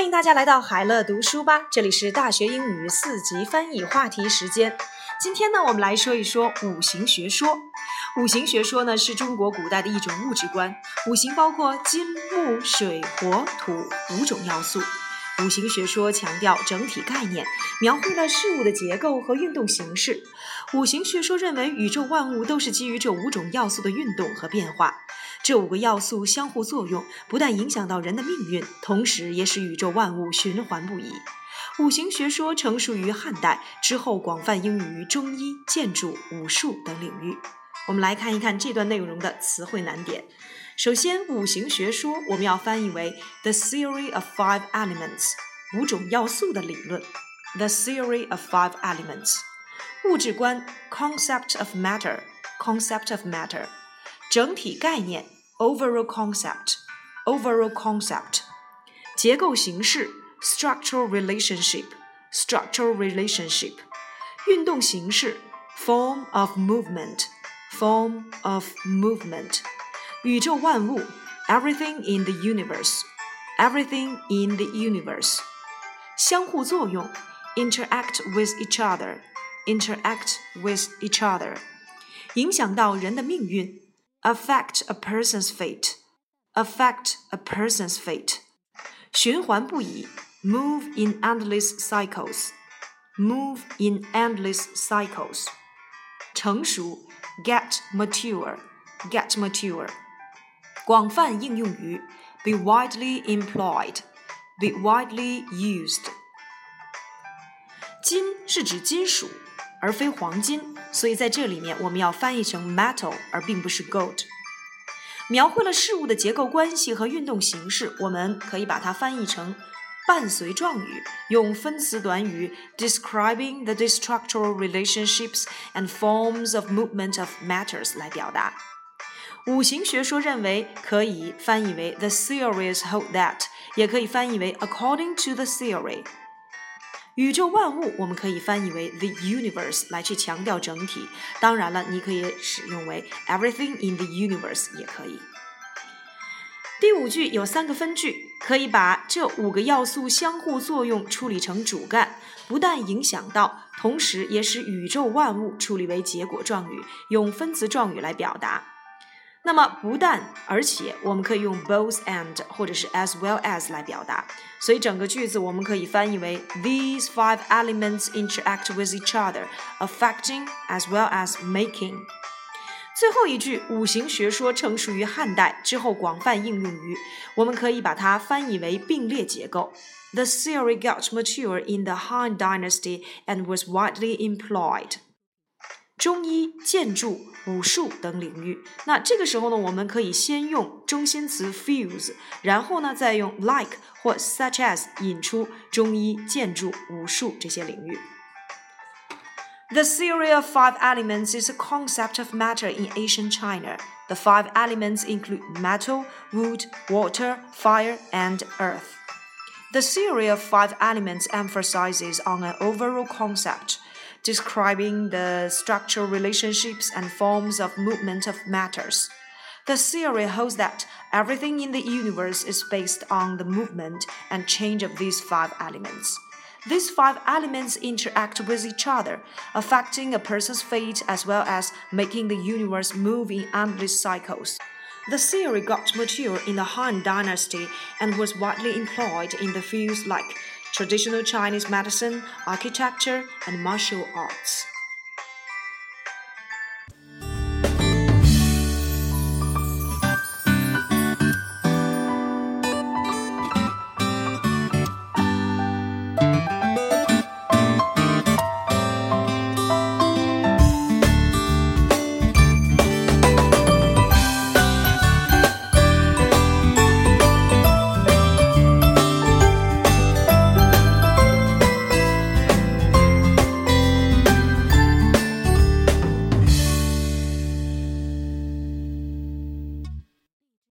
欢迎大家来到海乐读书吧，这里是大学英语四级翻译话题时间。今天呢，我们来说一说五行学说。五行学说呢，是中国古代的一种物质观。五行包括金、木、水、火、土五种要素。五行学说强调整体概念，描绘了事物的结构和运动形式。五行学说认为，宇宙万物都是基于这五种要素的运动和变化。这五个要素相互作用，不但影响到人的命运，同时也使宇宙万物循环不已。五行学说成熟于汉代之后，广泛应用于中医、建筑、武术等领域。我们来看一看这段内容的词汇难点。首先，五行学说我们要翻译为 the theory of five elements，五种要素的理论。the theory of five elements，物质观 concept of matter，concept of matter，整体概念 overall concept，overall concept，结构形式 structural relationship，structural relationship，运动形式 form of movement，form of movement。宇宙万物，everything in the universe，everything in the universe，相互作用，interact with each other，interact with each other，影响到人的命运 ，affect a person's fate，affect a person's fate，循环不已，move in endless cycles，move in endless cycles，成熟，get mature，get mature。广泛应用于 be widely employed, be widely used。金是指金属，而非黄金， 所以在这里面我们要翻译成 metal，而并不是 gold。描绘了事物的结构关系和运动形式，我们可以把它翻译成伴随状语，用分词短语 describing the structural relationships and forms of movement of matters 来表达。五行学说认为可以翻译为 the theories hold that，也可以翻译为 according to the theory。 宇宙万物我们可以翻译为 the universe 来去强调整体。当然了，你可以使用为 everything in the universe 也可以。第五句有三个分句，可以把这五个要素相互作用处理成主干，不但影响到，同时也使宇宙万物处理为结果状语，用分词状语来表达。那么不但，而且我们可以用 both and 或者是 as well as 来表达。所以整个句子我们可以翻译为 These five elements interact with each other, affecting as well as making。最后一句，五行学说成熟于汉代之后，广泛应用于，我们可以把它翻译为并列结构。The theory got mature in the Han Dynasty and was widely employed. 中医、建筑、武术等领域。那这个时候呢，我们可以先用中心词 fuse，然后呢再用 like 或 such as 引出中医、建筑、武术这些领域。The theory of five elements is a concept of matter in ancient China. The five elements include metal, wood, water, fire, and earth. The theory of five elements emphasizes on an overall concept describing the structural relationships and forms of movement of matters. The theory holds that everything in the universe is based on the movement and change of these five elements. These five elements interact with each other, affecting a person's fate as well as making the universe move in endless cycles. The theory got mature in the Han Dynasty and was widely employed in the fields like traditional Chinese medicine, architecture, and martial arts.